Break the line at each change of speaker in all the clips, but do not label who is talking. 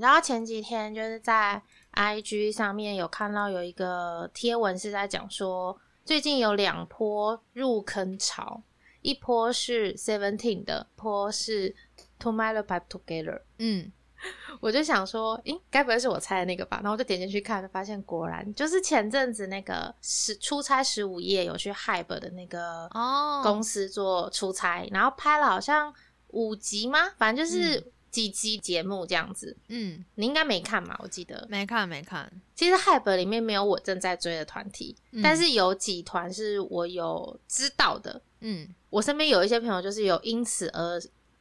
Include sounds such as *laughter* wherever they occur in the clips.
知道前几天就是在 IG 上面有看到有一个贴文是在讲说，最近有两波入坑潮，一波是 Seventeen 的，一波是 Tomorrow by Together。
嗯，
我就想说，诶，该不会是我猜的那个吧？然后我就点进去看，发现果然就是前阵子那个十出差十五夜有去 Hype 的那个
哦，
公司做出差，然后拍了好像五集吗？反正就是几集节目这样子。
嗯，
你应该没看嘛？我记得，
没看没看，
其实 Hype 里面没有我正在追的团体，
嗯
但是有几团是我有知道的。
嗯
我身边有一些朋友就是有因此而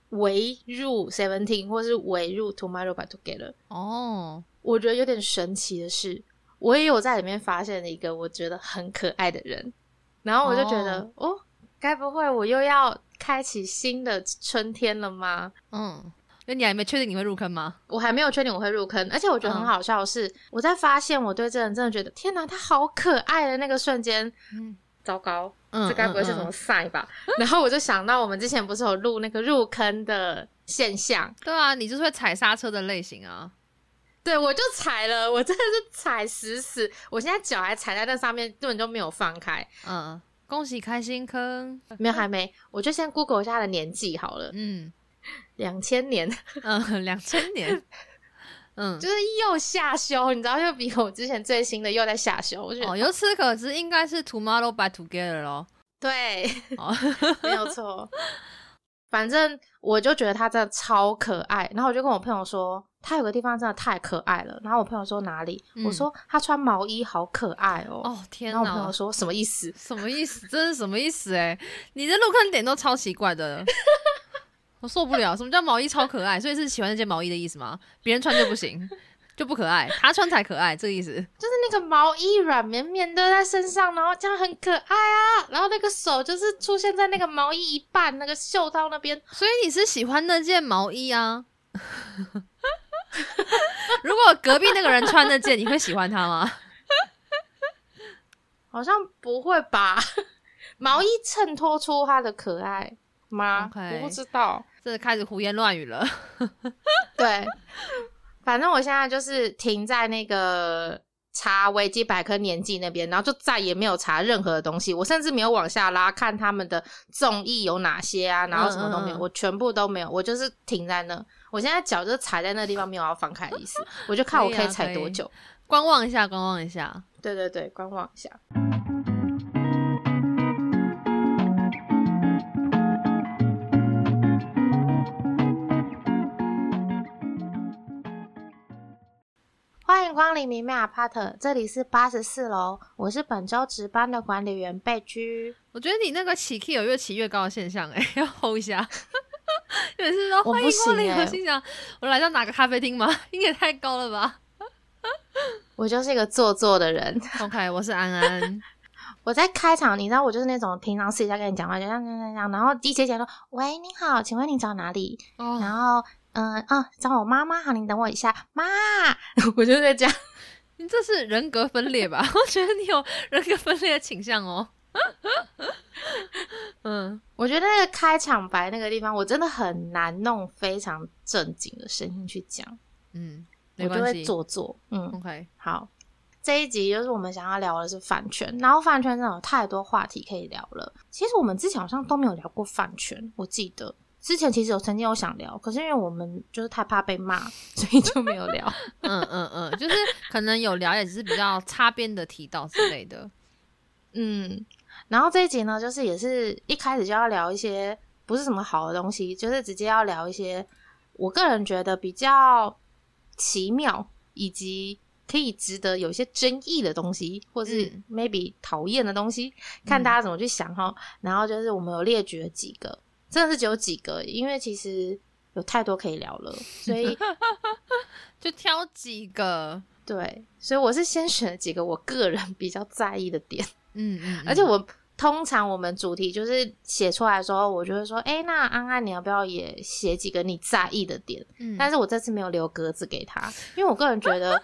围入 Seventeen 或是围入 Tomorrow by Together。
哦，
我觉得有点神奇的是，我也有在里面发现了一个我觉得很可爱的人，然后我就觉得，哦，该、不会我又要开启新的春天了吗？
嗯，那你还没确定你会入坑吗？
我还没有确定我会入坑，而且我觉得很好笑的是，我在发现我对这人真的觉得，天哪，他好可爱的那个瞬间，
嗯
糟糕，
嗯，
这该不会是什么
嗯？
赛吧？然后我就想到我们之前不是有录那个入坑的现象，
嗯对啊，你就是会踩刹车的类型啊。
对，我就踩了，我真的是踩死死，我现在脚还踩在那上面，根本就没有放开。
嗯，恭喜开心坑。
没有，还没，我就先 Google 一下他的年纪好了，
嗯
两千年，*laughs*
嗯，两千年。嗯，
就是又下修，你知道，又比我之前最新的又在下修，我觉得、
哦，由此可知，应该是 Tomorrow by Together 咯。
对，
哦，*laughs*
没有错。反正我就觉得他真的超可爱，然后我就跟我朋友说，他有个地方真的太可爱了。然后我朋友说哪里？
嗯
我说他穿毛衣好可爱哦。
哦天哪
然后我朋友，说什么意思？
什么意思？这是什么意思？哎，你的入坑点都超奇怪的，*laughs* 我受不了。什么叫毛衣超可爱？所以是喜欢那件毛衣的意思吗？别人穿就不行，就不可爱，他穿才可爱，这个意思。
就是那个毛衣软绵绵的在身上，然后这样很可爱啊。然后那个手就是出现在那个毛衣一半那个袖套那边，
所以你是喜欢那件毛衣啊？*laughs* 如果隔壁那个人穿那件，你会喜欢他吗？*laughs*
好像不会吧？*laughs* 毛衣衬托出他的可爱吗我不知道。
这开始胡言乱语了。*laughs*
对，反正我现在就是停在那个查维基百科年纪那边，然后就再也没有查任何的东西。我甚至没有往下拉看他们的综艺有哪些啊，然后什么都没有，
嗯嗯嗯
我全部都没有，我就是停在那。我现在脚就踩在那地方，没有要放开的意思，我就看我可以踩多久。
观望一下，观望一下。
对对对，观望一下。欢迎光临明媚阿帕特这里是八十四楼，我是本周值班的管理员贝居。
我觉得你那个起 key 有越起越高的现象、欸，哎，要 hold 一下。*laughs* 每次说欢迎光临，我心想，我来到哪个咖啡厅吗？*laughs* 音也太高了吧 *laughs*
我就是一个做作的人。
？OK，我是安安。
我在开场，你知道我就是那种平常私底下跟你讲话，就这样这样这样，然后一姐姐说：“喂，你好，请问你找哪里？”
哦，
然后，嗯啊，找我妈妈，哈，你等我一下，妈，*laughs* 我就在讲。*laughs*
你这是人格分裂吧？*laughs* 我觉得你有人格分裂的倾向哦。嗯，
我觉得那个开场白那个地方，我真的很难弄非常正经的声音去讲，
嗯，
我就会
没关系。
做作。嗯
，OK，
好，这一集就是我们想要聊的是饭圈，然后饭圈真的有太多话题可以聊了。其实我们之前好像都没有聊过饭圈，我记得之前其实有曾经有想聊，可是因为我们就是太怕被骂，*laughs* 所以就没有聊。*laughs*
嗯嗯嗯，就是可能有聊，也，只是比较擦边的提到之类的。*laughs*
嗯，然后这一集呢，就是也是一开始就要聊一些不是什么好的东西，就是直接要聊一些我个人觉得比较奇妙以及可以值得有一些争议的东西，或是
嗯
maybe 讨厌的东西，看大家怎么去想哈。然后就是我们有列举了几个，真的是只有几个，因为其实有太多可以聊了，所以 *laughs*
就挑几个，
对，所以我是先选了几个我个人比较在意的点。
嗯嗯，
而且我通常我们主题就是写出来的时候，我就会说，哎、那安安你要不要也写几个你在意的点？
嗯，
但是我这次没有留格子给他，因为我个人觉得，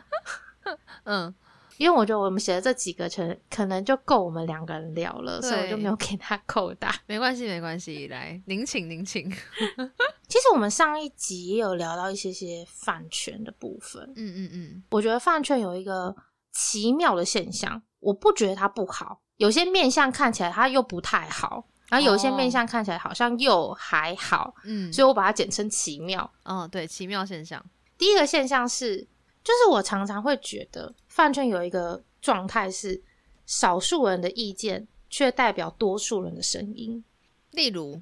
*laughs*
嗯
因为我觉得我们写的这几个可可能就够我们两个人聊了，所以我就没有给他扣大。*laughs*
没关系，没关系，来，您请，您请。*laughs*
其实我们上一集也有聊到一些些饭圈的部分，
嗯嗯嗯，
我觉得饭圈有一个奇妙的现象，我不觉得它不好，有些面相看起来它又不太好，然后有些面相看起来好像又还好，
嗯，
所以我把它简称奇妙。
哦，对，奇妙现象。
第一个现象是，就是我常常会觉得饭圈有一个状态是，少数人的意见却代表多数人的声音。
例如，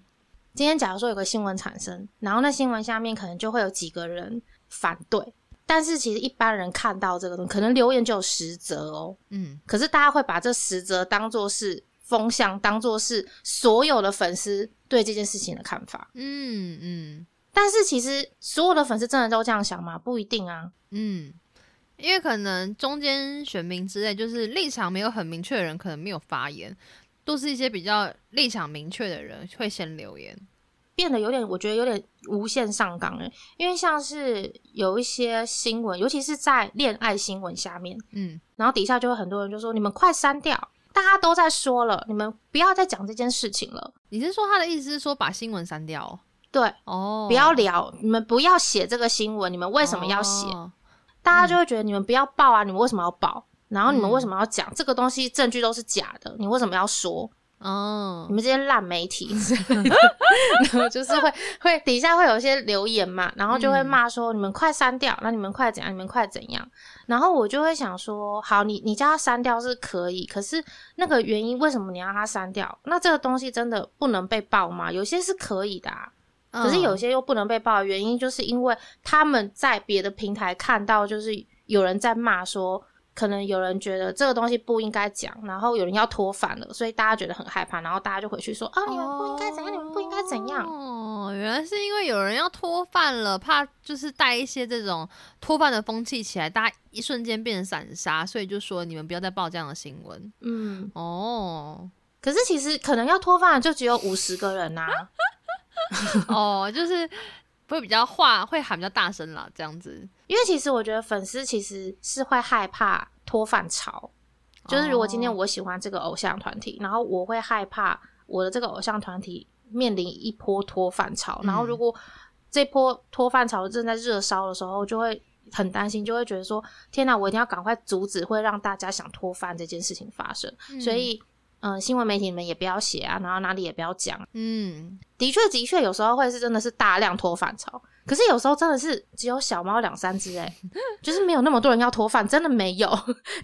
今天假如说有个新闻产生，然后那新闻下面可能就会有几个人反对，但是其实一般人看到这个东西，可能留言就有十则哦，
嗯，
可是大家会把这十则当做是风向，当做是所有的粉丝对这件事情的看法。
嗯嗯
但是其实所有的粉丝真的都这样想吗？不一定啊。
嗯，因为可能中间选民之类，就是立场没有很明确的人，可能没有发言，都是一些比较立场明确的人会先留言。
变得有点，我觉得有点无限上纲了。因为像是有一些新闻，尤其是在恋爱新闻下面，
嗯
然后底下就会很多人就说：“你们快删掉，大家都在说了，你们不要再讲这件事情了。
你是说他的意思是说把新闻删掉哦？”
对，
哦，
不要聊，你们不要写这个新闻，你们为什么要写？
哦
大家就会觉得你们不要报啊，你们为什么要报？然后你们为什么要讲、这个东西？证据都是假的，你为什么要说？
哦
你，们这些烂媒体 *laughs* 然后就是会会底下会有一些留言嘛，然后就会骂说、你们快删掉，那你们快怎样，你们快怎样，然后我就会想说，好，你你叫他删掉是可以，可是那个原因为什么你要他删掉？那这个东西真的不能被报吗？有些是可以的啊，可是有
嗯
些又不能被爆的原因，就是因为他们在别的平台看到，就是有人在骂说，可能有人觉得这个东西不应该讲，然后有人要脱反了，所以大家觉得很害怕，然后大家就回去说啊，你们不应该怎样，你们不应该怎样。
哦，原来是因为有人要脱饭了，怕就是带一些这种脱饭的风气起来，大家一瞬间变成散沙，所以就说你们不要再报这样的新闻。
嗯，
哦
可是其实可能要脱饭的就只有五十个人呐、啊 *laughs* *laughs*
哦，就是会比较话会喊比较大声啦，这样子。
因为其实我觉得粉丝其实是会害怕脱饭潮，就是如果今天
哦
我喜欢这个偶像团体，然后我会害怕我的这个偶像团体面临一波脱饭潮，然后如果这波脱饭潮正在热烧的时候，就会很担心，就会觉得说天哪，我一定要赶快阻止会让大家想脱饭这件事情发生，所以。嗯，新闻媒体你们也不要写啊，然后哪里也不要讲。
嗯，
的确，的确，有时候会是真的是大量脱饭潮，可是有时候真的是只有小猫两三只，哎，*laughs* 就是没有那么多人要脱饭，真的没有，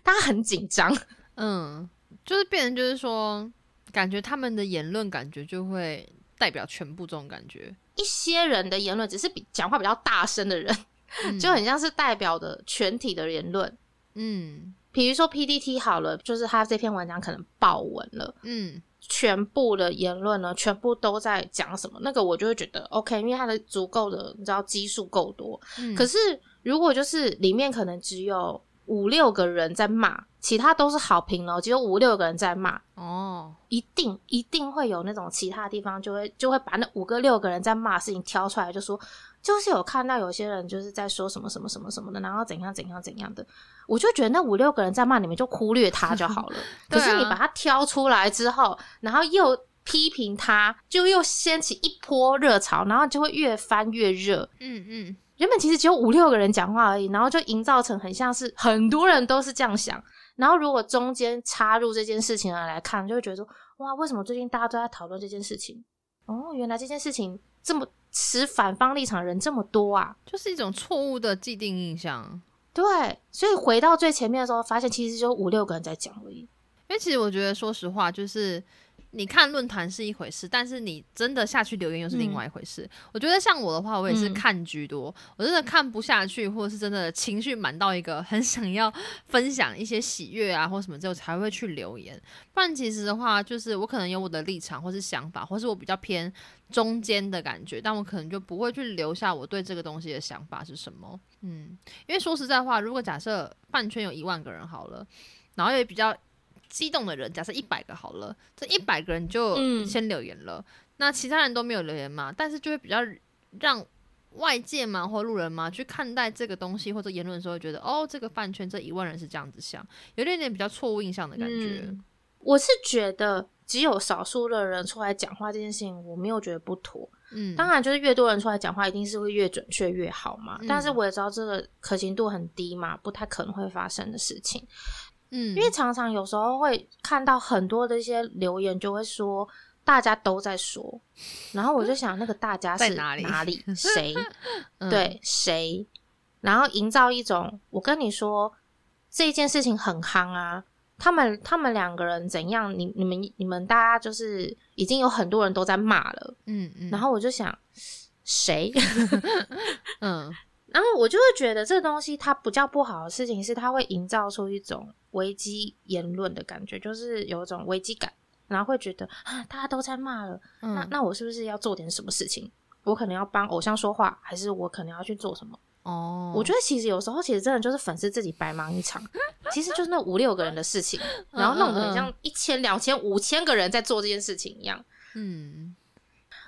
大家很紧张。*laughs*
嗯，就是变成就是说，感觉他们的言论感觉就会代表全部这种感觉，
一些人的言论只是比讲话比较大声的人，*laughs*
嗯
就很像是代表的全体的言论。
嗯
比如说 PDT 好了，就是他这篇文章可能爆文了，
嗯
全部的言论呢，全部都在讲什么，那个我就会觉得 OK，因为它的足够的，你知道基数够多。
嗯，
可是如果就是里面可能只有五六个人在骂，其他都是好评哦，只有五六个人在骂，
哦，
一定一定会有那种其他地方就会就会把那五个六个人在骂的事情挑出来，就说就是有看到有些人就是在说什么什么什么什么的，然后怎样怎样怎样的，我就觉得那五六个人在骂，你们就忽略他就好了。可是你把他挑出来之后，然后又批评他，就又掀起一波热潮，然后就会越翻越热。
嗯嗯
原本其实只有五六个人讲话而已，然后就营造成很像是很多人都是这样想。然后如果中间插入这件事情的人来看，就会觉得说：哇，为什么最近大家都在讨论这件事情？哦，原来这件事情这么持反方立场的人这么多啊！
就是一种错误的既定印象。
对，所以回到最前面的时候，发现其实就五六个人在讲而已。
因为其实我觉得，说实话，就是你看论坛是一回事，但是你真的下去留言又是另外一回事。我觉得像我的话，我也是
嗯
看居多，我真的看不下去，或者是真的情绪满到一个很想要分享一些喜悦啊或什么之后才会去留言。不然其实的话，就是我可能有我的立场或是想法，或是我比较偏中间的感觉，但我可能就不会去留下我对这个东西的想法是什么。嗯，因为说实在话，如果假设饭圈有一万个人好了，然后也比较激动的人，假设一百个好了，这一百个人就
嗯
先留言了，那其他人都没有留言嘛，但是就会比较让外界嘛或路人嘛去看待这个东西或者言论的时候，觉得哦，这个饭圈这一万人是这样子想，有点点比较错误印象的感觉。
嗯我是觉得只有少数的人出来讲话这件事情，我没有觉得不妥。
嗯，
当然，就是越多人出来讲话，一定是会越准确越好嘛。
嗯
但是我也知道这个可行度很低嘛，不太可能会发生的事情。
嗯，
因为常常有时候会看到很多的一些留言，就会说大家都在说，然后我就想那个大家是
在哪里
哪里 *laughs* 谁
嗯
对谁，然后营造一种我跟你说这件事情很夯啊。他们他们两个人怎样？你你们你们大家就是已经有很多人都在骂了，
嗯嗯，
然后我就想谁？*laughs*
嗯
然后我就会觉得这东西它不叫不好的事情，是它会营造出一种危机言论的感觉，就是有一种危机感，然后会觉得啊，大家都在骂了，那
嗯
那我是不是要做点什么事情？我可能要帮偶像说话，还是我可能要去做什么？
哦，
我觉得其实有时候其实真的就是粉丝自己白忙一场，其实就是那五六个人的事情，然后弄得很像一千、两千、五千个人在做这件事情一样。
嗯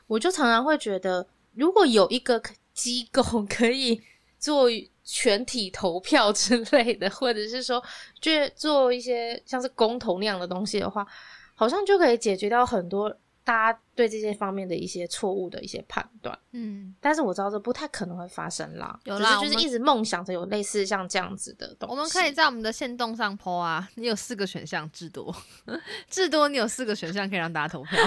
我就常常会觉得，如果有一个可机构 *laughs* 可以做全体投票之类的，或者是说，就做一些像是公投那样的东西的话，好像就可以解决掉很多大家对这些方面的一些错误的一些判断。
嗯，
但是我知道这不太可能会发生啦，
有啦
是就是一直梦想着有类似像这样子的东西。
我们可以在我们的线动上 PO 啊，你有四个选项，至多 *laughs* 至多你有四个选项可以让大家投票。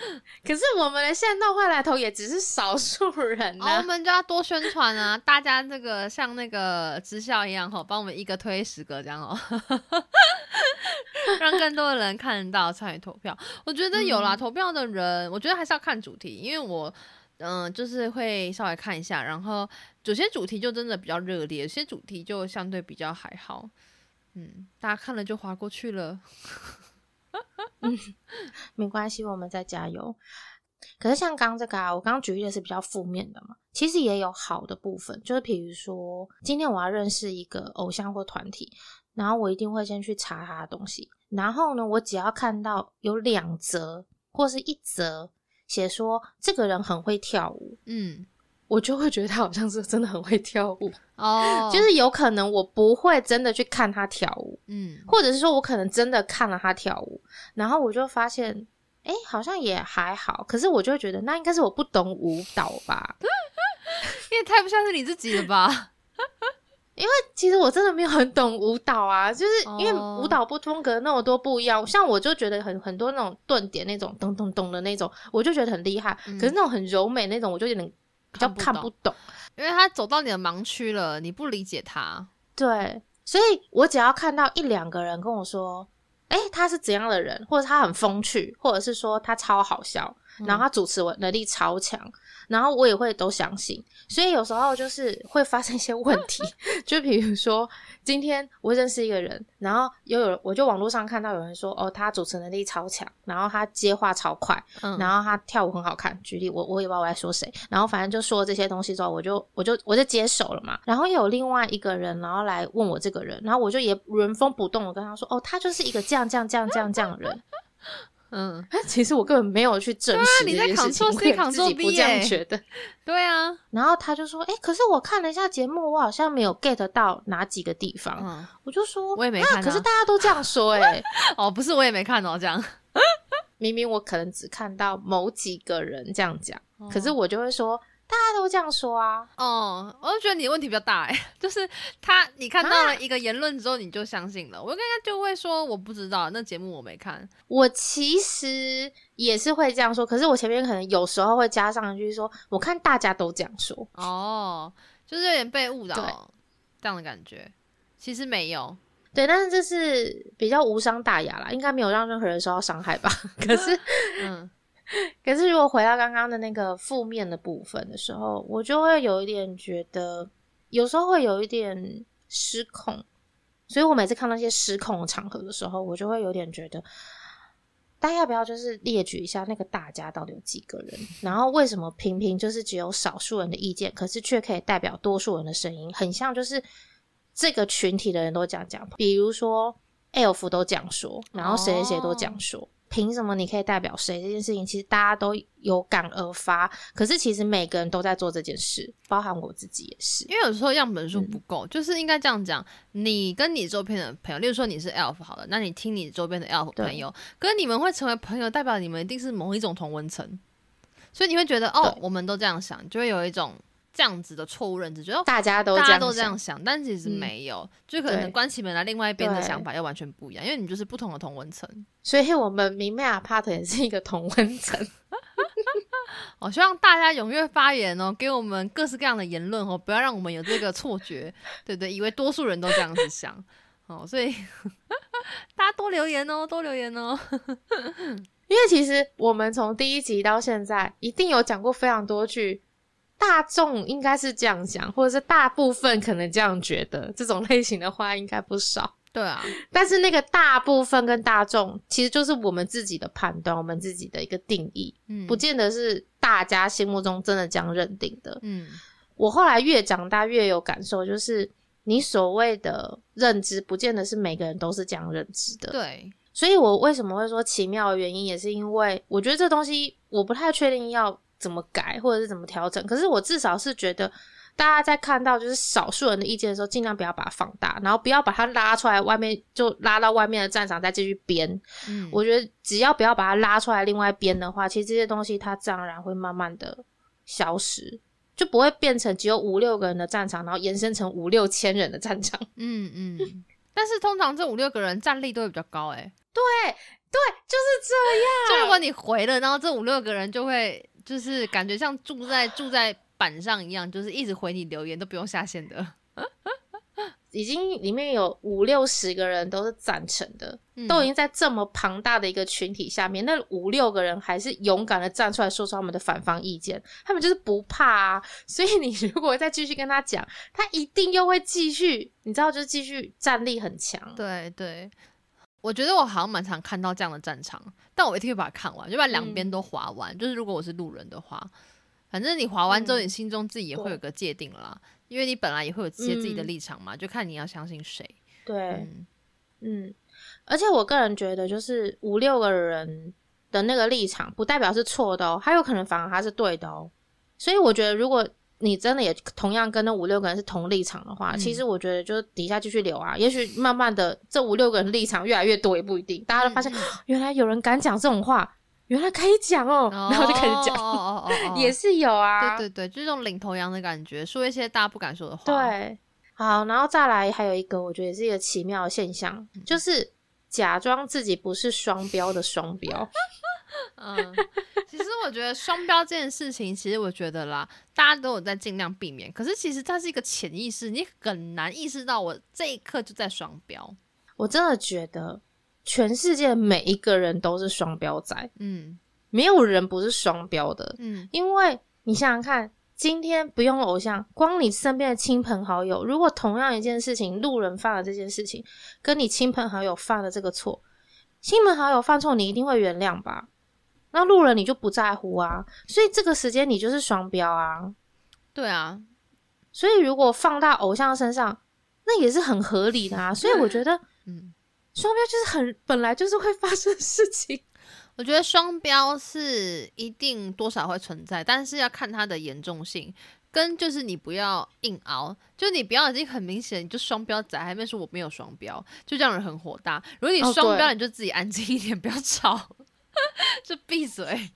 *laughs*
可是我们的现动会来投也只是少数人
我们就要多宣传啊！*laughs* 大家这个像那个直销一样吼，帮我们一个推十个这样哦，*laughs* 让更多的人看得到参与投票。我觉得有啦，
嗯
投票的人，我觉得还是要看主题，因为我嗯、就是会稍微看一下，然后有些主题就真的比较热烈，有些主题就相对比较还好。嗯，大家看了就划过去了。*laughs*
没关系，我们再加油。可是像刚这个啊，我刚刚举例的是比较负面的嘛，其实也有好的部分，就是比如说今天我要认识一个偶像或团体，然后我一定会先去查他的东西，然后呢，我只要看到有两则或是一则写说这个人很会跳舞，
嗯，
我就会觉得他好像是真的很会跳舞，
哦，
就是有可能我不会真的去看他跳舞，
嗯
或者是说我可能真的看了他跳舞，然后我就发现，哎、好像也还好。可是我就会觉得，那应该是我不懂舞蹈吧？*laughs*
你也太不像是你自己了吧？
因为其实我真的没有很懂舞蹈啊，就是因为
哦
舞蹈不风格那么多不一样，像我就觉得很很多那种顿点那种咚咚咚的那种，我就觉得很厉害。
嗯
可是那种很柔美那种，我就有点比较
看不懂。因为他走到你的盲区了，你不理解他。
对，所以我只要看到一两个人跟我说，哎、他是怎样的人，或者他很风趣，或者是说他超好笑，然后他主持能力超强，然后我也会都相信。所以有时候就是会发生一些问题，*laughs* 就比如说今天我认识一个人，然后又有我就网络上看到有人说，哦，他主持能力超强，然后他接话超快，
嗯，
然后他跳舞很好看，举例我我也不知道我在说谁，然后反正就说这些东西之后，我就我就我就接手了嘛。然后又有另外一个人，然后来问我这个人，然后我就也原封不动的跟他说，哦，他就是一个这样这样这样这样这样的人。
嗯，
但其实我根本没有去证实
你在
这件事情
，Ctrl C
我也自己不这样觉得。*laughs*
对啊，
然后他就说，哎、可是我看了一下节目，我好像没有 get 到哪几个地方。
嗯，
我就说，
我也没看啊
可是大家都这样说、哎，*laughs*
哦，不是，我也没看哦，这样。
明明我可能只看到某几个人这样讲，可是
哦
我就会说，大家都这样说啊。
哦，我就觉得你的问题比较大哎，*laughs* 就是他，你看到了一个言论之后，你就相信了。我应该就会说我不知道，那节目我没看。
我其实也是会这样说，可是我前面可能有时候会加上一句说，我看大家都这样说。
哦，就是有点被误导这样的感觉。其实没有，
对，但是这是比较无伤大雅啦，应该没有让任何人受到伤害吧。*laughs* 可是，
嗯 *laughs*
可是如果回到刚刚的那个负面的部分的时候，我就会有一点觉得，有时候会有一点失控。所以我每次看到一些失控的场合的时候，我就会有点觉得，大家要不要就是列举一下那个大家到底有几个人，然后为什么平平就是只有少数人的意见，可是却可以代表多数人的声音，很像就是这个群体的人都这样讲，比如说 Elf 都这样说，然后谁谁谁都这样说。凭什么你可以代表谁这件事情，其实大家都有感而发。可是其实每个人都在做这件事，包含我自己也是。
因为有时候样本数不够，就是应该这样讲：你跟你周边的朋友，例如说你是 elf 好了，那你听你周边的 elf 朋友，跟你们会成为朋友，代表你们一定是某一种同温层，所以你会觉得哦，我们都这样想，就会有一种。这样子的错误认知，觉得
大家都
大
家
都这样想，但其实没有，就可能关起门来，另外一边的想法又完全不一样，因为你就是不同的同温层。
所以我们明媚 apart 也是一个同温层。
我 *laughs* 希望大家踊跃发言哦，给我们各式各样的言论哦，不要让我们有这个错觉，*laughs* 对对，以为多数人都这样子想哦，所以 *laughs* 大家多留言哦，多留言哦。
因为其实我们从第一集到现在，一定有讲过非常多句。大众应该是这样想，或者是大部分可能这样觉得，这种类型的话应该不少。
对啊，
但是那个大部分跟大众其实就是我们自己的判断，我们自己的一个定义，嗯，不见得是大家心目中真的这样认定的。嗯，我后来越长大越有感受，就是你所谓的认知，不见得是每个人都是这样认知的。
对，
所以我为什么会说奇妙的原因，也是因为我觉得这东西我不太确定要。怎么改或者是怎么调整？可是我至少是觉得，大家在看到就是少数人的意见的时候，尽量不要把它放大，然后不要把它拉出来外面，就拉到外面的战场再继续编。嗯，我觉得只要不要把它拉出来另外编的话，其实这些东西它自然而然会慢慢的消失，就不会变成只有五六个人的战场，然后延伸成五六千人的战场。*laughs*
嗯嗯。但是通常这五六个人战力都会比较高，哎，
对对，就是这样。*laughs*
就如果你回了，然后这五六个人就会。就是感觉像住在住在板上一样，就是一直回你留言都不用下线的，*laughs*
已经里面有五六十个人都是赞成的，都已经在这么庞大的一个群体下面，那五六个人还是勇敢的站出来说出他们的反方意见，他们就是不怕啊。所以你如果再继续跟他讲，他一定又会继续，你知道，就是继续战力很强。
对对。我觉得我好像蛮常看到这样的战场，但我一定会把它看完，就把两边都划完。就是如果我是路人的话，反正你划完之后，你心中自己也会有个界定了啦，因为你本来也会有些自己的立场嘛，就看你要相信谁。
对，嗯，而且我个人觉得，就是五六个人的那个立场，不代表是错的哦，还有可能反而他是对的哦。所以我觉得，如果你真的也同样跟那五六个人是同立场的话，其实我觉得就底下继续留啊，也许慢慢的这五六个人立场越来越多也不一定，大家都发现原来有人敢讲这种话，原来可以讲哦，*laughs* 然后就开始讲，哦哦哦，*laughs* 也是有啊，
对对对，就是这种领头羊的感觉，说一些大家不敢说的话。
对，好，然后再来还有一个，我觉得也是一个奇妙的现象，就是假装自己不是双标的双标。*laughs* *laughs*
嗯，其实我觉得双标这件事情，其实我觉得啦，大家都有在尽量避免。可是其实它是一个潜意识，你很难意识到我这一刻就在双标。
我真的觉得全世界每一个人都是双标仔，嗯，没有人不是双标的，嗯，因为你想想看，今天不用偶像，光你身边的亲朋好友，如果同样一件事情，路人犯了这件事情，跟你亲朋好友犯了这个错，亲朋好友犯错，你一定会原谅吧？那路人你就不在乎啊，所以这个时间你就是双标啊，
对啊，
所以如果放到偶像身上，那也是很合理的啊。所以我觉得，*laughs* 嗯，双标就是很本来就是会发生的事情。*laughs*
我觉得双标是一定多少会存在，但是要看它的严重性，跟就是你不要硬熬，就你不要已经很明显你就双标仔，还没说我没有双标，就这样人很火大。如果你双标，你就自己安静一点，不要吵。*laughs* 就闭嘴，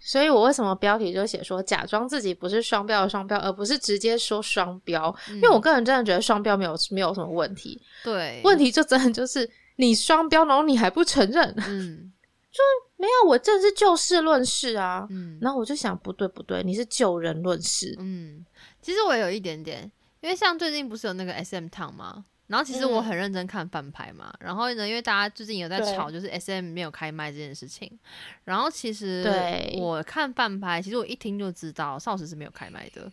所以我为什么标题就写说假装自己不是双标的双标，而不是直接说双标？因为我个人真的觉得双标没有没有什么问题。
对，
问题就真的就是你双标，然后你还不承认，嗯，*laughs* 就没有我正是就事论事啊。嗯，然后我就想不对不对，你是就人论事。
嗯，其实我有一点点，因为像最近不是有那个 S M Town 吗？然后其实我很认真看翻拍嘛，然后呢，因为大家最近有在吵，就是 S M 没有开麦这件事情。然后其实我看翻拍，其实我一听就知道少时是没有开麦的。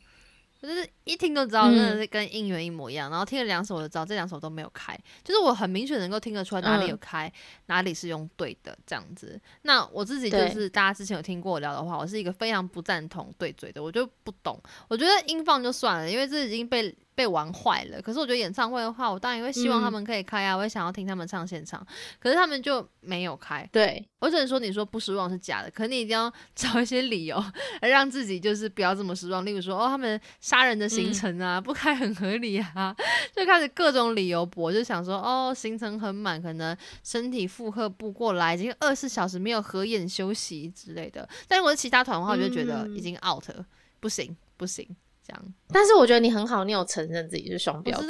就是一听就知道，真的是跟应援一模一样。然后听了两首，我就知道这两首都没有开。就是我很明显能够听得出来哪里有开，哪里是用对的这样子。那我自己就是大家之前有听过我聊的话，我是一个非常不赞同对嘴的，我就不懂。我觉得音放就算了，因为这已经被被玩坏了。可是我觉得演唱会的话，我当然也会希望他们可以开啊，我也想要听他们唱现场。可是他们就没有开。
对
我只能说，你说不失望是假的，可你一定要 *laughs* 找一些理由让自己就是不要这么失望。例如说，哦，他们杀人的行程啊，不开很合理啊，*laughs* 就开始各种理由驳，就想说，哦，行程很满，可能身体负荷不过来，已经二十四小时没有合眼休息之类的。但如果是其他团的话，我就觉得已经 out 了，不行不行。这样，
但是我觉得你很好，你有承认自己是双标。*laughs*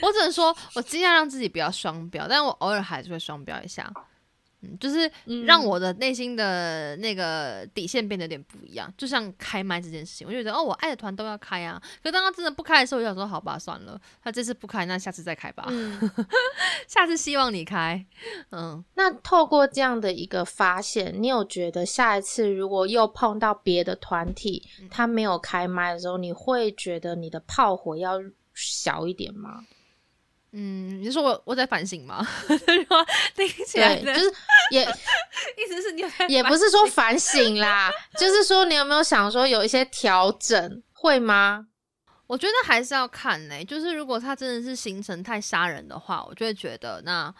我只能说我尽量让自己不要双标，但我偶尔还是会双标一下。嗯，就是让我的内心的那个底线变得有点不一样。就像开麦这件事情，我就觉得哦，我爱的团都要开啊。可当他真的不开的时候，我想说好吧，算了，他这次不开，那下次再开吧。嗯，*laughs* 下次希望你开。嗯，
那透过这样的一个发现，你有觉得下一次如果又碰到别的团体，他没有开麦的时候，你会觉得你的炮火要小一点吗？
嗯，你说我我在反省吗？*laughs* 听起来
就是 *laughs* 也
意思是你
也不是说反省啦，就是说你有没有想说有一些调整会吗？
我觉得还是要看呢，就是如果他真的是行程太杀人的话，我就会觉得那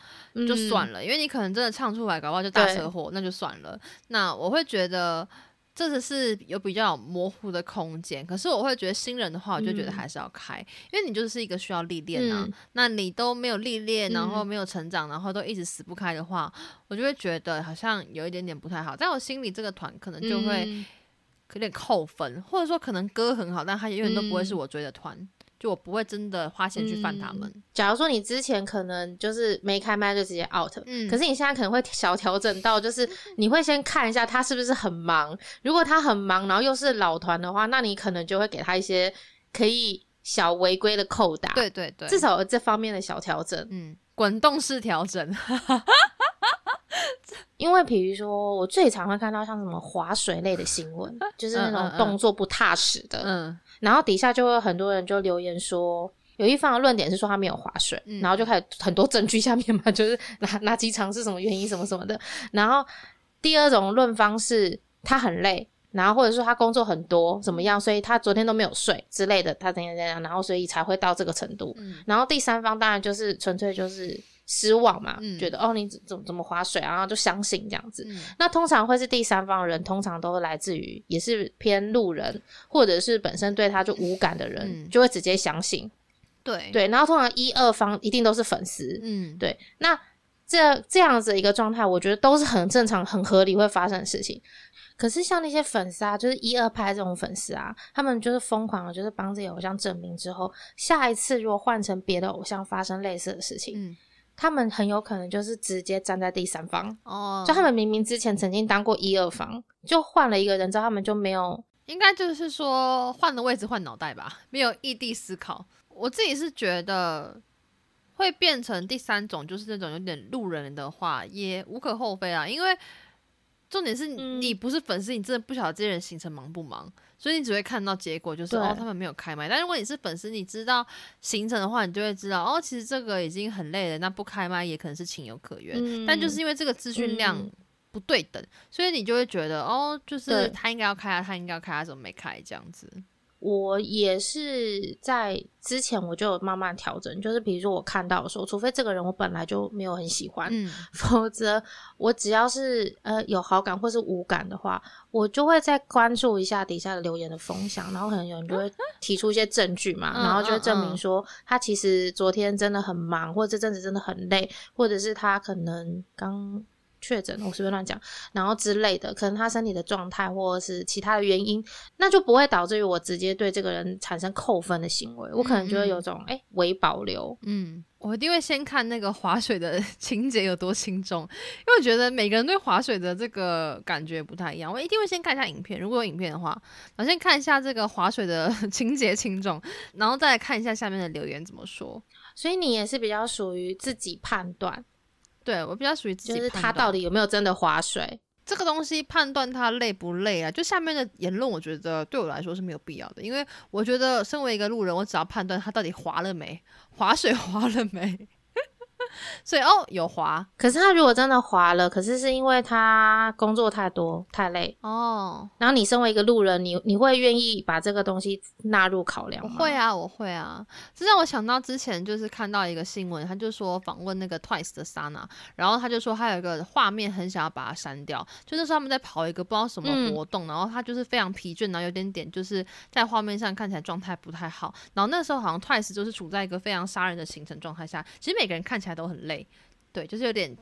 就算了，因为你可能真的唱出来，搞不好就大车祸，那就算了。那我会觉得。这只是有比较模糊的空间，可是我会觉得新人的话，我就觉得还是要开，因为你就是一个需要历练啊。那你都没有历练，然后没有成长，然后都一直死不开的话，我就会觉得好像有一点点不太好。在我心里，这个团可能就会有点扣分，或者说可能歌很好，但他永远都不会是我追的团。就我不会真的花钱去犯他们。
假如说你之前可能就是没开麦就直接 out，嗯，可是你现在可能会小调整到，就是你会先看一下他是不是很忙。如果他很忙，然后又是老团的话，那你可能就会给他一些可以小违规的扣打。
对对对，
至少有这方面的小调整。
嗯，滚动式调整。*laughs*
因为比如说，我最常会看到像什么划水类的新闻，就是那种动作不踏实的。嗯。然后底下就会很多人就留言说，有一方的论点是说他没有划水，然后就开始很多证据下面嘛，就是哪哪几场是什么原因什么什么的。然后第二种论方是他很累，然后或者说他工作很多怎么样，所以他昨天都没有睡之类的，他怎样怎样，然后所以才会到这个程度。然后第三方当然就是纯粹就是。失望嘛，觉得哦，你怎怎怎么划水，然后就相信这样子。那通常会是第三方人，通常都会来自于也是偏路人，或者是本身对他就无感的人，就会直接相信。
对
对，然后通常一二方一定都是粉丝。嗯，对。那这这样子一个状态，我觉得都是很正常、很合理会发生的事情。可是像那些粉丝啊，就是一二拍这种粉丝啊，他们就是疯狂的，就是帮自己偶像证明之后，下一次如果换成别的偶像发生类似的事情，嗯。他们很有可能就是直接站在第三方哦，就他们明明之前曾经当过一二方，就换了一个人之后，他们就没有，
应该就是说换了位置换脑袋吧，没有异地思考。我自己是觉得会变成第三种，就是那种有点路人的话，也无可厚非啊，因为重点是你不是粉丝，你真的不晓得这些人行程忙不忙。所以你只会看到结果，就是哦，他们没有开麦。但如果你是粉丝，你知道行程的话，你就会知道哦，其实这个已经很累了，那不开麦也可能是情有可原。但就是因为这个资讯量不对等，所以你就会觉得哦，就是他应该要开啊，他应该要开，啊怎么没开这样子？
我也是在之前我就有慢慢调整，就是比如说我看到的时候，除非这个人我本来就没有很喜欢，嗯，*laughs* 否则我只要是呃有好感或是无感的话，我就会再关注一下底下的留言的风向，然后可能有人就会 *laughs* 提出一些证据嘛，然后就会证明说他其实昨天真的很忙，或者这阵子真的很累，或者是他可能刚。确诊，我随便乱讲，然后之类的，可能他身体的状态或者是其他的原因，那就不会导致于我直接对这个人产生扣分的行为，我可能就会有种哎，微保留。
嗯，我一定会先看那个划水的 *laughs* 情节有多轻重，因为我觉得每个人对划水的这个感觉不太一样，我一定会先看一下影片，如果有影片的话，我先看一下这个划水的 *laughs* 情节轻重，然后再来看一下下面的留言怎么说。
所以你也是比较属于自己判断。
对我比较属于自己，
就是他到底有没有真的划水
这个东西，判断他累不累啊？就下面的言论，我觉得对我来说是没有必要的，因为我觉得身为一个路人，我只要判断他到底划了没，划水 *laughs* 划了没。*laughs* 所以哦有滑。
可是他如果真的滑了，可是是因为他工作太多太累，
哦，
然后你身为一个路人，你你会愿意把这个东西纳入考量吗？
我会啊，我会啊，这让我想到之前就是看到一个新闻，他就说访问那个 Twice 的 Sana，然后他就说他有一个画面很想要把它删掉，就那时候他们在跑一个不知道什么
嗯
活动，然后他就是非常疲倦，然后有点点就是在画面上看起来状态不太好，然后那时候好像 Twice 就是处在一个非常杀人的行程状态下，其实每个人看起来都很累。对，就是有点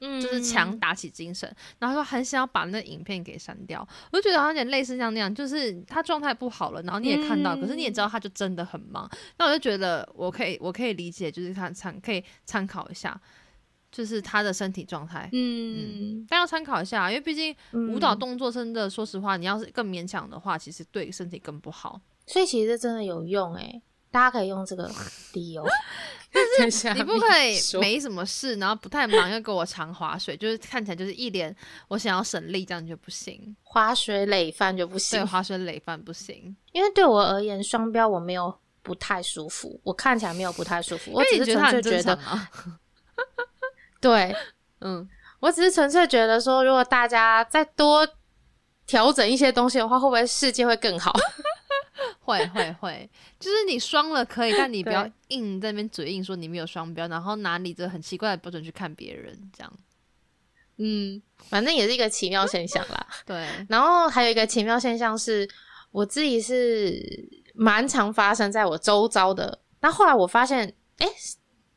嗯。
就是强打起精神，然后说很想要把那影片给删掉，我就觉得好像有点类似像那样，就是他状态不好了，然后你也看到，可是你也知道他就真的很忙，那我就觉得我可以我可以理解，就是他参可以参考一下，就是他的身体状态。
嗯，
但要参考一下，因为毕竟
嗯
舞蹈动作真的，说实话，你要是更勉强的话，其实对身体更不好。
所以其实这真的有用哎、大家可以用这个 *laughs* 理由。*laughs* 但是
你不可以没什么事，然后不太忙又给我常划水，就是看起来就是一脸我想要省力，这样就不行。
划水累犯就不行对，
划水累犯不行。
因为对我而言，双标我没有不太舒服，我看起来没有不太舒服，*laughs* 我只是纯粹觉得
啊。
对
嗯，
我只是纯粹觉得说，如果大家再多调整一些东西的话，会不会世界会更好？
会会会，就是你双了可以，但你不要硬在那边嘴硬说你没有双标，然后拿你这很奇怪的标准去看别人，这样
嗯，反正也是一个奇妙现象啦。*laughs*
对。
然后还有一个奇妙现象是，我自己是蛮常发生在我周遭的。那后来我发现，哎、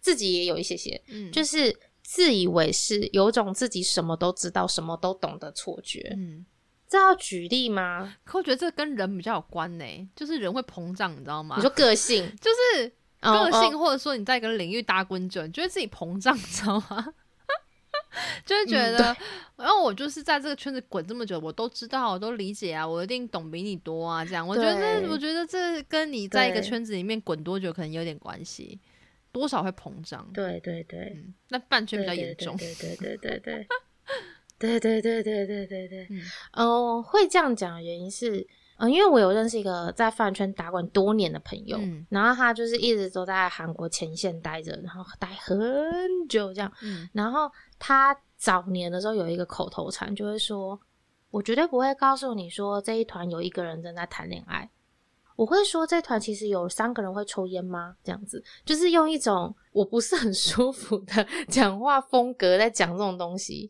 自己也有一些些，
嗯，
就是自以为是，有种自己什么都知道、什么都懂的错觉。
嗯，
这要举例吗？
可我觉得这跟人比较有关呢，就是人会膨胀，你知道吗？
你说个性，*laughs*
就是
哦
个性，
哦
或者说你在一个领域打滚久，你觉得自己膨胀，你知道吗？*laughs* 就会觉
嗯
得，然后我就是在这个圈子滚这么久，我都知道，我都理解啊，我一定懂比你多啊，这样。我觉得，我觉得这跟你在一个圈子里面滚多久可能有点关系，多少会膨胀。
对对对，
嗯，那半圈比较严重。
对对对对对对。对对对对对对对，
嗯
嗯、会这样讲的原因是，嗯、因为我有认识一个在饭圈打滚多年的朋友，
嗯
然后他就是一直都在韩国前线待着，然后待很久这样，
嗯
然后他早年的时候有一个口头禅，就会说：“我绝对不会告诉你说这一团有一个人正在谈恋爱。”我会说这团其实有三个人会抽烟吗？这样子，就是用一种我不是很舒服的 *laughs* 讲话风格在讲这种东西。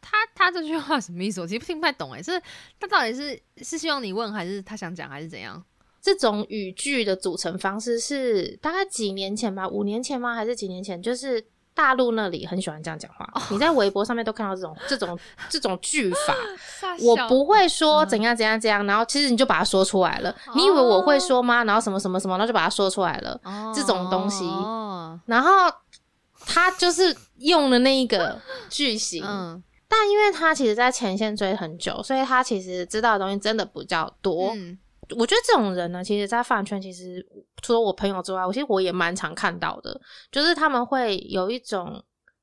他他这句话什么意思？我其实听不太懂哎，是他到底是是希望你问，还是他想讲，还是怎样？
这种语句的组成方式是大概几年前吧，五年前吗？还是几年前？就是大陆那里很喜欢这样讲话，你在微博上面都看到这种这种这种句法。*laughs* 我不会说怎样怎样怎样，然后其实你就把它说出来了。你以为我会说吗？然后什么什么什么，然后就把它说出来了。
哦
这种东西
哦，
然后他就是用了那一个句型，
嗯
但因为他其实在前线追很久，所以他其实知道的东西真的比较多。
嗯
我觉得这种人呢，其实，在饭圈其实除了我朋友之外，我其实我也蛮常看到的，就是他们会有一种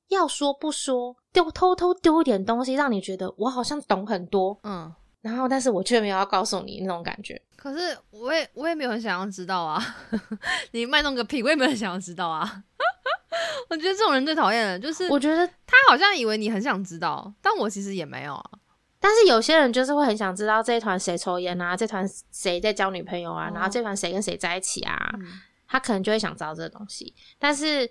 要说不说，丢偷偷丢一点东西，让你觉得我好像懂很多，
嗯。
然后但是我却没有要告诉你那种感觉。
可是我也我也没有很想要知道啊，*laughs* 你卖弄个屁，我也没有很想要知道啊。我觉得这种人最讨厌了，就是
我觉得，
他好像以为你很想知道，但我其实也没有啊。
但是有些人就是会很想知道这一团谁抽烟啊，这团谁在交女朋友啊，
哦
然后这团谁跟谁在一起啊，
嗯
他可能就会想知道这个东西，但是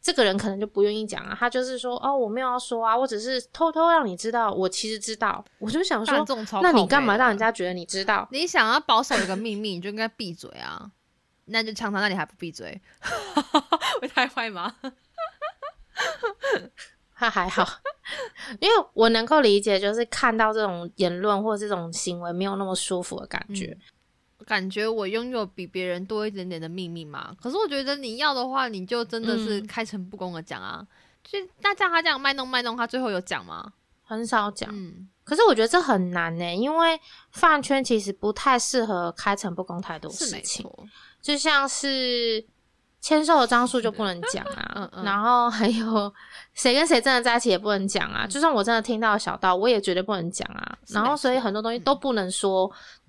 这个人可能就不愿意讲啊，他就是说哦，我没有要说啊，我只是偷偷让你知道，我其实知道。我就想说那你干嘛让人家觉得你知道？
你想要保守一个秘密，你就应该闭嘴啊！*laughs* 那就抢他那你还不闭嘴，*laughs* 会太坏吗？*laughs*
他还好，因为我能够理解，就是看到这种言论或者这种行为没有那么舒服的感觉。
感觉我拥有比别人多一点点的秘密嘛。可是我觉得你要的话，你就真的是
嗯
开诚布公的讲啊。就那像他这样卖弄卖弄，他最后有讲吗？
很少讲，
嗯，
可是我觉得这很难呢、因为饭圈其实不太适合开诚布公太多
是没
事情。
错。
就像是签售的张数就不能讲啊，
嗯嗯
然后还有谁跟谁真的在一起也不能讲啊，就算我真的听到小道，我也绝对不能讲啊。然后所以很多东西都不能说。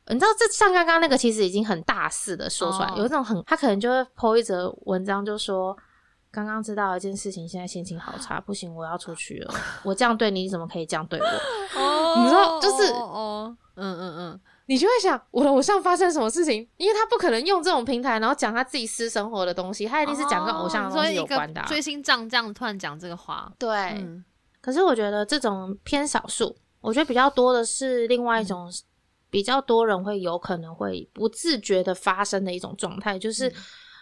你知道，这像刚刚那个，其实已经很大肆的说出来，
哦
有一种很，他可能就会 po 一则文章，就说，刚刚知道一件事情，现在心情好差，不行，我要出去了。我这样对你，你怎么可以这样对我？*laughs*
哦
你知道就是
哦，嗯嗯嗯，
你就会想，我的偶像发生什么事情？因为他不可能用这种平台，然后讲他自己私生活的东西，他一定是讲跟偶像的东西有关的啊、
追星仗这样突然讲这个话，
对，
嗯。
可是我觉得这种偏少数，我觉得比较多的是另外一种，比较多人会有可能会不自觉的发生的一种状态，就是，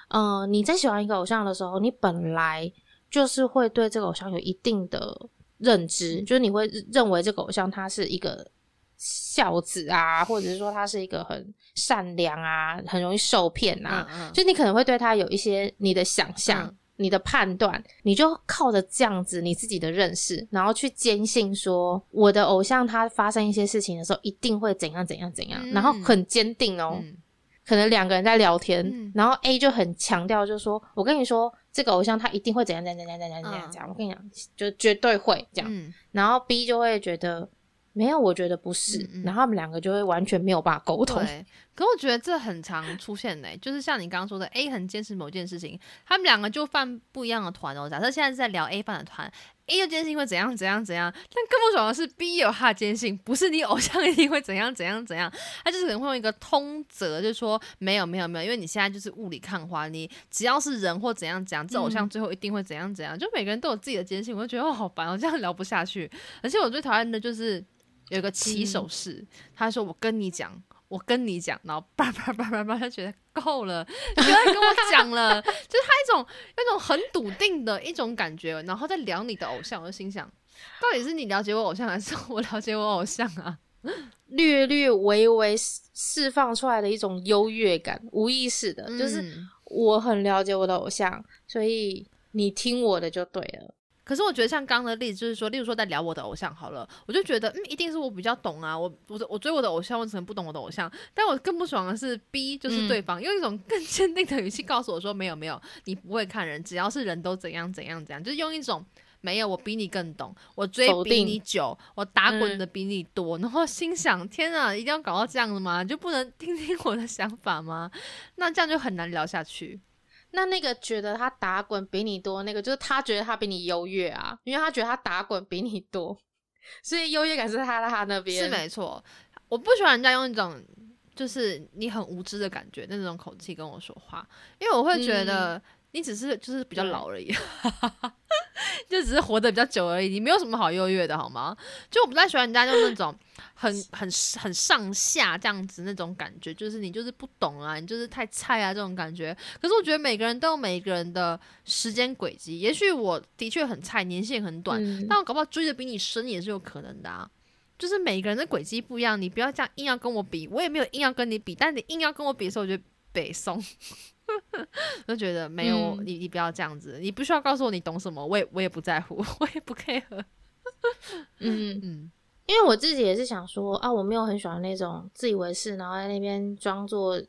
嗯、呃，你在喜欢一个偶像的时候，你本来就是会对这个偶像有一定的认知，就是你会认为这个偶像他是一个孝子啊，或者是说他是一个很善良啊，很容易受骗啊，
嗯嗯
就你可能会对他有一些你的想象。
嗯
你的判断，你就靠着这样子你自己的认识，然后去坚信说我的偶像他发生一些事情的时候一定会怎样怎样怎样，
嗯
然后很坚定哦。
嗯
可能两个人在聊天，
嗯
然后 A 就很强调，就说我跟你说这个偶像他一定会怎样怎样怎样怎样怎样怎样，我跟你讲就绝对会这样。
嗯
然后 B 就会觉得没有，我觉得不是，
嗯嗯
然后他们两个就会完全没有办法沟通。
对，可我觉得这很常出现呢、就是像你刚刚说的，A 很坚持某件事情，他们两个就犯不一样的团哦。假设现在是在聊 A 犯的团，A 就坚信会怎样怎样怎样，但更不爽的是 B 有他的坚信，不是你偶像一定会怎样怎样怎样，他就是可能会用一个通则，就是说没有没有没有，因为你现在就是雾里看花，你只要是人或怎样怎样，这偶像
嗯
最后一定会怎样怎样，就每个人都有自己的坚信，我就觉得哦好烦哦，这样聊不下去。而且我最讨厌的就是有一个起手式，他说我跟你讲。我跟你讲，然后 *laughs* 叭叭叭叭叭，他觉得够了，*laughs* 你不要再跟我讲了，*laughs* 就是他一种那种很笃定的一种感觉，然后再聊你的偶像，我就心想，到底是你了解我偶像，还是我了解我偶像啊？
略略微微释放出来的一种优越感，无意识的，就是
嗯
我很了解我的偶像，所以你听我的就对了。
可是我觉得像刚刚的例子，就是说，例如说在聊我的偶像好了，我就觉得，嗯，一定是我比较懂啊，我我我追我的偶像，我可能不懂我的偶像，但我更不爽的是 B，就是对方、用一种更坚定的语气告诉我说，没有没有，你不会看人，只要是人都怎样怎样怎样，就是用一种。没有，我比你更懂，我追比你久，我打滚的比你多，然后心想：天啊，一定要搞到这样的吗？就不能听听我的想法吗？那这样就很难聊下去。
那那个觉得他打滚比你多，那个就是他觉得他比你优越啊，因为他觉得他打滚比你多，*laughs* 所以优越感是他在他那边。
是没错，我不喜欢人家用一种就是你很无知的感觉那种口气跟我说话，因为我会觉得你只是就是比较老而已，就只是活得比较久而已，你没有什么好优越的好吗？就我不太喜欢人家用那种很很很上下这样子那种感觉，就是你就是不懂啊，你就是太菜啊这种感觉。可是我觉得每个人都有每个人的时间轨迹，也许我的确很菜，年限很短，
嗯
但我搞不好追的比你深也是有可能的啊。就是每个人的轨迹不一样，你不要这样硬要跟我比，我也没有硬要跟你比，但你硬要跟我比的时候，我觉得北宋，我 *laughs* 就觉得没有、
嗯
你，你不要这样子，你不需要告诉我你懂什么，我也我也不在乎，*laughs* 我也不 care。*laughs*
嗯，
嗯
因为我自己也是想说啊，我没有很喜欢那种自以为是，然后在那边装作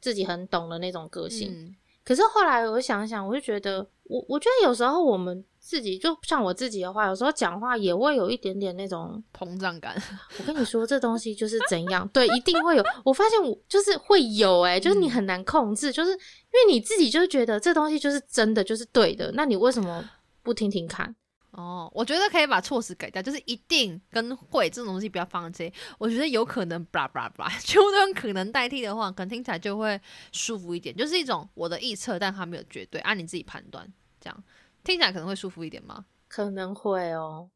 自己很懂的那种个性。
嗯
可是后来我想想，我就觉得，我我觉得有时候我们自己，就像我自己的话，有时候讲话也会有一点点那种，
膨胀感，
我跟你说这东西就是怎样，对，一定会有。我发现我就是会有、欸，就是你很难控制，就是因为你自己就是觉得这东西就是真的，就是对的，那你为什么不听听看？
哦，我觉得可以把措辞改掉，就是一定跟会这种东西不要放在这里。我觉得有可能，blah blah blah，全部都用可能代替的话，可能听起来就会舒服一点，就是一种我的臆测，但它没有绝对，按你自己判断，这样听起来可能会舒服一点吗？
可能会哦。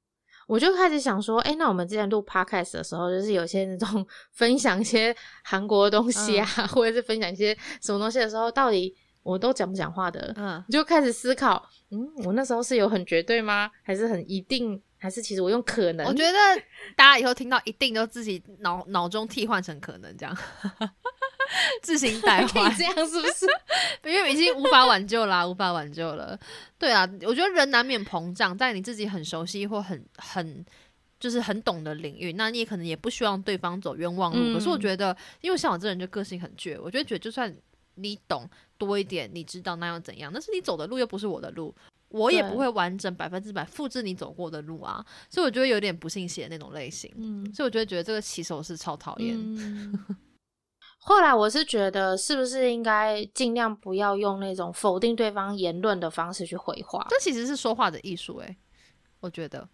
我就开始想说，哎、那我们之前录 podcast 的时候，就是有些那种 *laughs* 分享一些韩国的东西啊，或者是分享一些什么东西的时候，到底我都讲不讲话的？
嗯，
你就开始思考，嗯，我那时候是有很绝对吗？还是很一定？还是其实我用可能？
我觉得大家以后听到一定都自己脑脑中替换成可能这样，自行代换，
这样是不是？*laughs*
因为已经无法挽救啦，无法挽救了。对啊，我觉得人难免膨胀，在你自己很熟悉或很很就是很懂的领域，那你也可能也不希望对方走冤枉路。
嗯
可是我觉得，因为像我这人就个性很倔，我就觉得就算你懂多一点，你知道那又怎样？但是你走的路又不是我的路。我也不会完整百分之百复制你走过的路啊，所以我觉得有点不信邪的那种类型，
嗯，
所以我就会觉得这个骑手是超讨厌。
嗯 *laughs* 后来我是觉得，是不是应该尽量不要用那种否定对方言论的方式去回话？
这其实是说话的艺术，诶，我觉得，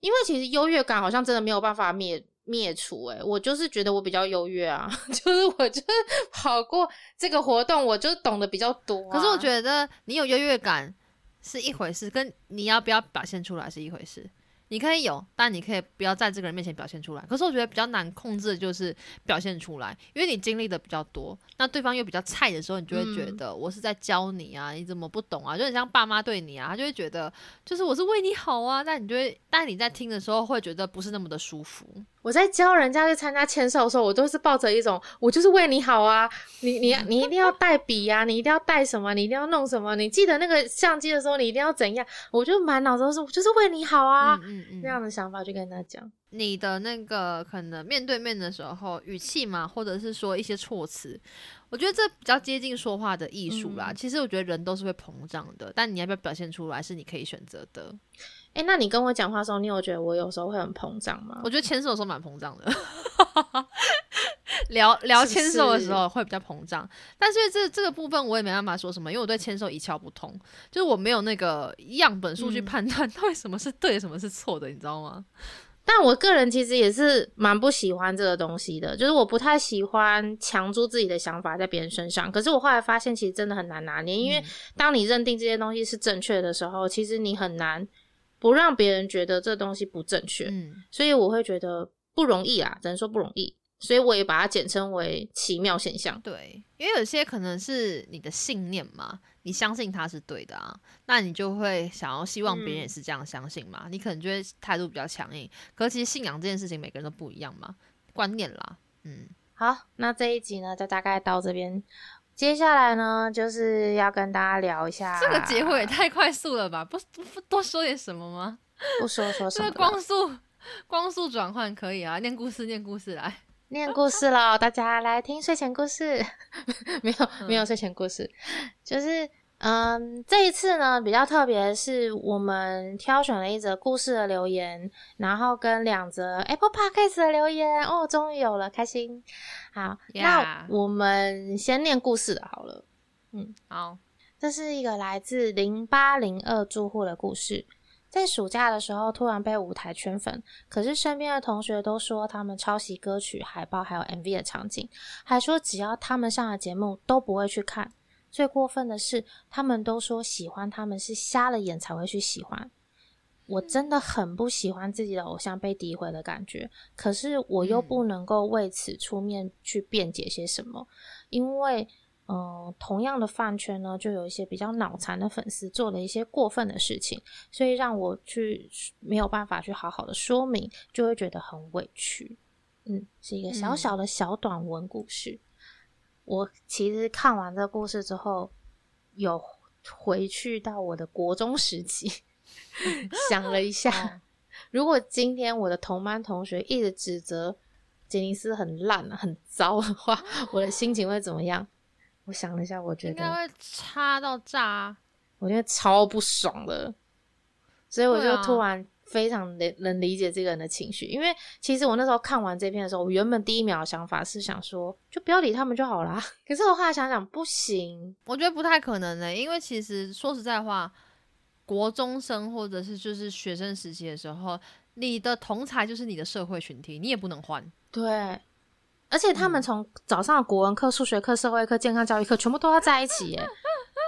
因为其实优越感好像真的没有办法灭灭除。诶，我就是觉得我比较优越啊，*laughs* 就是我就是跑过这个活动，我就懂得比较多。
可是我觉得你有优越感是一回事，跟你要不要表现出来是一回事。你可以有，但你可以不要在这个人面前表现出来。可是我觉得比较难控制的就是表现出来，因为你经历的比较多，那对方又比较菜的时候，你就会觉得我是在教你啊，你怎么不懂啊？就很像爸妈对你啊，他就会觉得就是我是为你好啊，但你就会，但你在听的时候会觉得不是那么的舒服。
我在教人家去参加签售的时候，我都是抱着一种我就是为你好啊，你你你一定要带笔呀，你一定要带什么，你一定要弄什么，你记得那个相机的时候，你一定要怎样？我就满脑子都是我就是为你好啊，那样的想法去跟他讲。
你的那个可能面对面的时候语气嘛，或者是说一些措辞，我觉得这比较接近说话的艺术啦。其实我觉得人都是会膨胀的，但你要不要表现出来是你可以选择的。
哎，那你跟我讲话的时候，你有觉得我有时候会很膨胀吗？
我觉得牵手的时候蛮膨胀的，*laughs* 聊聊牵手的时候会比较膨胀。但是这这个部分我也没办法说什么，因为我对牵手一窍不通，就是我没有那个样本数去判断到底什么是对，什么是错的，你知道吗？
但我个人其实也是蛮不喜欢这个东西的，就是我不太喜欢强租自己的想法在别人身上。可是我后来发现，其实真的很难拿捏，因为当你认定这些东西是正确的时候，其实你很难。不让别人觉得这东西不正确，嗯，所以我会觉得不容易啦，只能说不容易，所以我也把它简称为奇妙现象。
对，因为有些可能是你的信念嘛，你相信它是对的啊，那你就会想要希望别人也是这样相信嘛，你可能就会态度比较强硬。可其实信仰这件事情每个人都不一样嘛，观念啦，嗯，
好，那这一集呢就大概到这边。接下来呢，就是要跟大家聊一下。
这个结尾也太快速了吧？不不多说点什么吗？
不说说什么？
光速光速转换可以啊！念故事，念故事来，
念故事喽！大家来听睡前故事。*laughs* 没有没有睡前故事，就是。嗯，这一次呢比较特别，是我们挑选了一则故事的留言，然后跟两则 Apple Podcast 的留言哦，终于有了，开心。好，那我们先念故事的好了。
嗯，好，
这是一个来自零八零二住户的故事，在暑假的时候突然被舞台圈粉，可是身边的同学都说他们抄袭歌曲海报还有 MV 的场景，还说只要他们上了节目都不会去看。最过分的是，他们都说喜欢他们是瞎了眼才会去喜欢。我真的很不喜欢自己的偶像被诋毁的感觉，可是我又不能够为此出面去辩解些什么，因为，嗯，同样的饭圈呢，就有一些比较脑残的粉丝做了一些过分的事情，所以让我去没有办法去好好的说明，就会觉得很委屈。嗯，是一个小小的小短文故事。我其实看完这个故事之后，有回去到我的国中时期，*laughs* 想了一下，如果今天我的同班同学一直指责杰尼斯很烂、很糟的话，*laughs* 我的心情会怎么样？我想了一下，我觉得应
该会差到炸，
我觉得超不爽的，所以我就突然。非常能能理解这个人的情绪，因为其实我那时候看完这篇的时候，我原本第一秒的想法是想说，就不要理他们就好啦。*laughs* 可是我后来想想，不行，
我觉得不太可能呢，因为其实说实在话，国中生或者是就是学生时期的时候，你的同才就是你的社会群体，你也不能换。
对，而且他们从早上国文课、数学课、社会课、健康教育课，全部都要在一起耶。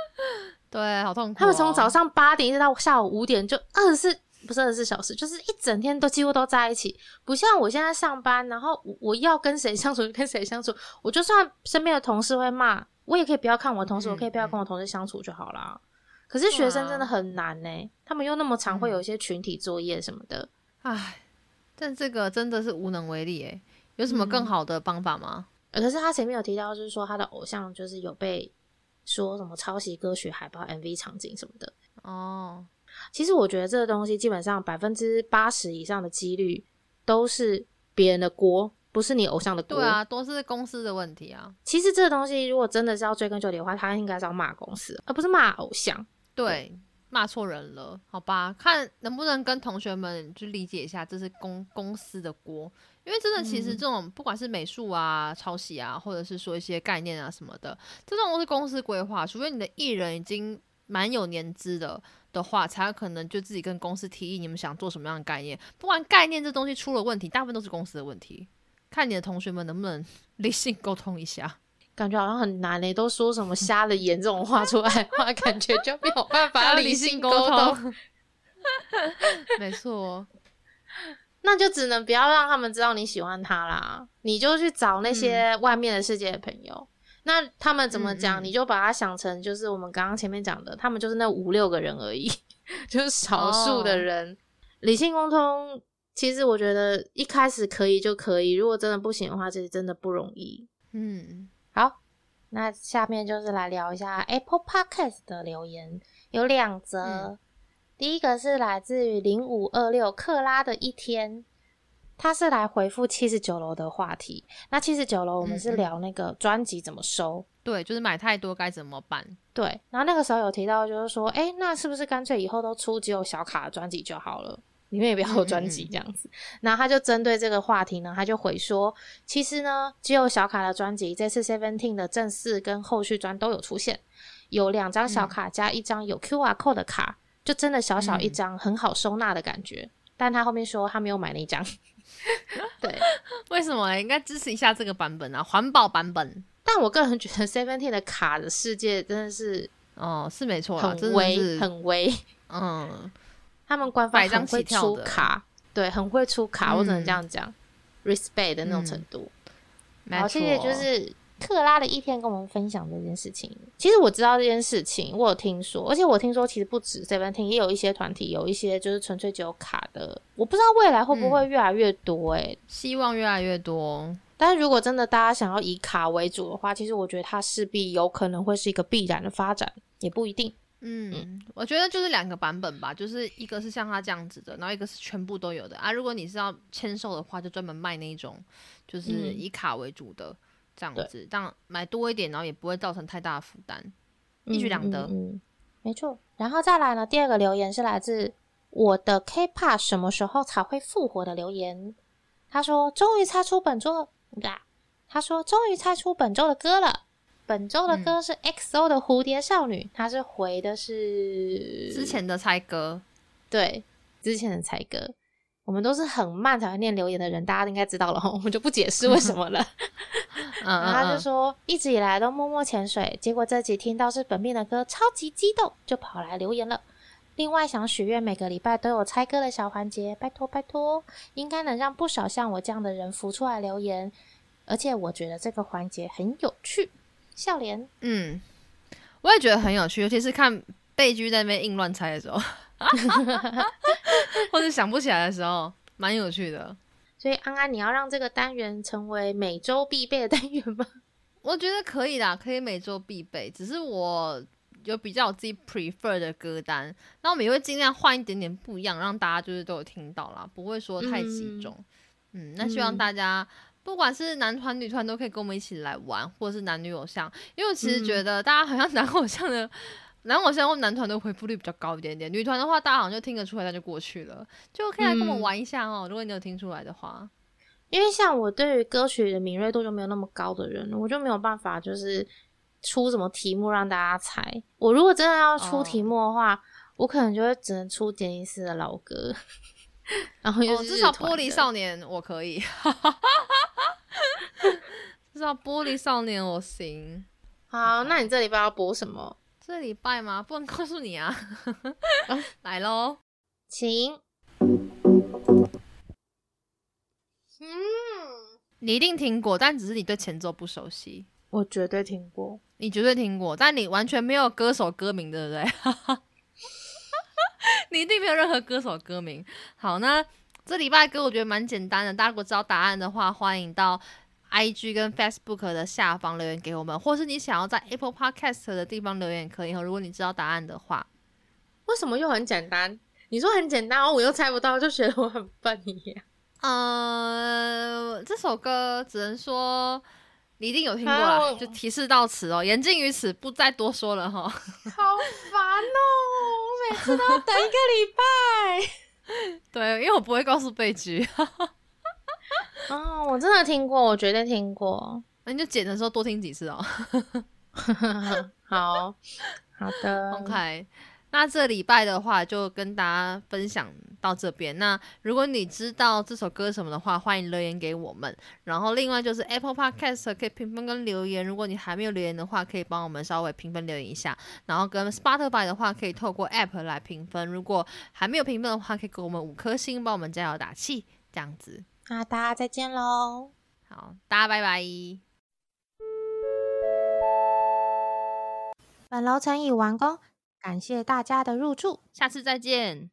*laughs*
对，好痛苦。
他们从早上八点一直到下午五点，就二十四。不是二十四小时，就是一整天都几乎都在一起，不像我现在上班，然后我要跟谁相处就跟谁相处，我就算身边的同事会骂，我也可以不要看我同事，我可以不要跟我同事相处就好啦。可是学生真的很难呢，他们又那么常会有一些群体作业什么的，
唉，但这个真的是无能为力诶。有什么更好的方法吗？
可是他前面有提到，就是说他的偶像就是有被说什么抄袭歌曲海报、MV 场景什么的哦。其实我觉得这个东西基本上百分之八十以上的几率都是别人的锅，不是你偶像的锅。
对啊，都是公司的问题啊。
其实这个东西如果真的是要追根究底的话，他应该是要骂公司，而不是骂偶像。
对，骂错人了，好吧？看能不能跟同学们去理解一下，这是公公司的锅，因为真的，其实
嗯
这种不管是美术啊、抄袭啊，或者是说一些概念啊什么的，这种都是公司规划，除非你的艺人已经蛮有年资的的话，才有可能就自己跟公司提议你们想做什么样的概念。不管概念这东西出了问题，大部分都是公司的问题。看你的同学们能不能 *laughs* 理性沟通一下。
感觉好像很难嘞，都说什么瞎了眼这种话出来的话，感觉就没有办法 *laughs* 理
理性沟
沟
通。*laughs* 没错，
那就只能不要让他们知道你喜欢他啦，你就去找那些外面的世界的朋友。那他们怎么讲，
嗯嗯
你就把它想成就是我们刚刚前面讲的，他们就是那五六个人而已，*laughs* 就是少数的
哦
人。理性沟通，其实我觉得一开始可以就可以，如果真的不行的话，其实真的不容易。
嗯，
好，那下面就是来聊一下 Apple Podcast 的留言，有两则。
嗯
第一个是来自于零五二六克拉的一天，他是来回复七十九楼的话题。那七十九楼我们是聊那个专辑怎么收。
对，就是买太多该怎么办？
对，然后那个时候有提到，就是说，哎、那是不是干脆以后都出只有小卡的专辑就好了？里面也不要有专辑这样子。然后他就针对这个话题呢，他就回说，其实呢，只有小卡的专辑，这次 Seventeen 的正式跟后续专都有出现，有两张小卡加一张有 QR code 的卡，就真的小小一张，很好收纳的感觉。但他后面说他没有买那张，*laughs* 对。
为什么嘞？应该支持一下这个版本啊，环保版本。
但我个人觉得 Seventeen 的卡的世界真的是
哦，是没错啦，
很微，很微。*laughs*
嗯，
他们官方很会出卡，对，很会出卡，我只能
嗯
这样讲，respect 的那种程度。好，
没错
谢谢，就是克拉的一天跟我们分享这件事情。其实我知道这件事情，我有听说，而且我听说其实不止 Seventeen，也有一些团体有一些就是纯粹只有卡的，我不知道未来会不
嗯
会越来越多诶、
希望越来越多。
但是如果真的大家想要以卡为主的话，其实我觉得它势必有可能会是一个必然的发展，也不一定。
嗯，我觉得就是两个版本吧，就是一个是像他这样子的，然后一个是全部都有的啊。如果你是要签售的话，就专门卖那一种，就是
嗯
以卡为主的这样子，这样买多一点，然后也不会造成太大的负担，一举两得。
嗯嗯嗯没错。然后再来呢，第二个留言是来自我的 K-pop 什么时候才会复活的留言。他说：“终于猜出本周的！”他说：“终于猜出本周的歌了。本周的歌是 XO 的《蝴蝶少女》，他是回的是
之前的猜歌，
对之前的猜歌。我们都是很慢才会念留言的人，大家应该知道了哈，我们就不解释为什么了。*laughs*
嗯
然后他就说，一直以来都默默潜水，结果这集听到是本命的歌，超级激动，就跑来留言了。另外想许愿每个礼拜都有猜歌的小环节，拜托拜托，应该能让不少像我这样的人浮出来留言。而且我觉得这个环节很有趣，笑脸。
嗯，我也觉得很有趣，尤其是看贝居在那边硬乱猜的时候，*laughs* 或者想不起来的时候，蛮有趣的。
所以安安，你要让这个单元成为每周必备的单元吗？
我觉得可以啦，可以每周必备。只是我有比较我自己 prefer 的歌单，那我们也会尽量换一点点不一样，让大家就是都有听到啦，不会说太集中。嗯那希望
嗯
大家。不管是男团、女团，都可以跟我们一起来玩，或者是男女偶像，因为我其实觉得大家好像 *laughs* 男偶像的、男偶像或男团的回复率比较高一点点，女团的话，大家好像就听得出来，那就过去了，就可以来跟我玩一下哦。如果你有听出来的话，
因为像我对于歌曲的敏锐度就没有那么高的人，我就没有办法就是出什么题目让大家猜。我如果真的要出题目的话，我可能就会只能出杰尼斯的老歌，*laughs* 然后
至少玻璃少年我可以，*laughs* 至少玻璃少年我行。
好，那你这礼拜要播什么？
这礼拜吗？不能告诉你啊
哦。*laughs*
来喽，
请。嗯，
你一定听过，但只是你对前奏不熟悉。
我绝对听过。
你绝对听过，但你完全没有歌手歌名，对不对？*laughs* 你一定没有任何歌手歌名。好，那这礼拜歌我觉得蛮简单的，大家如果知道答案的话，欢迎到 IG 跟 Facebook 的下方留言给我们，或是你想要在 Apple Podcast 的地方留言也可以哦。如果你知道答案的话，
为什么又很简单？你说很简单，我又猜不到，就觉得我很笨一样。
呃，这首歌只能说你一定有听过啦就提示到此哦，言尽于此，不再多说了哈。
好烦哦！我 *laughs* 每次都要等一个礼拜。
对，因为我不会告诉贝居。*laughs*
哦，我真的听过，我绝对听过。
那你就剪的时候多听几次哦。*laughs*
好好的
，OK。那这礼拜的话，就跟大家分享到这边。那如果你知道这首歌什么的话，欢迎留言给我们。然后另外就是 Apple Podcast 可以评分跟留言。如果你还没有留言的话，可以帮我们稍微评分留言一下。然后跟 Spotify 的话，可以透过 App 来评分。如果还没有评分的话，可以给我们五颗星，帮我们加油打气，这样子。
那大家再见喽！
好，大家拜拜。
本楼层已完工。感谢大家的入住，
下次再见。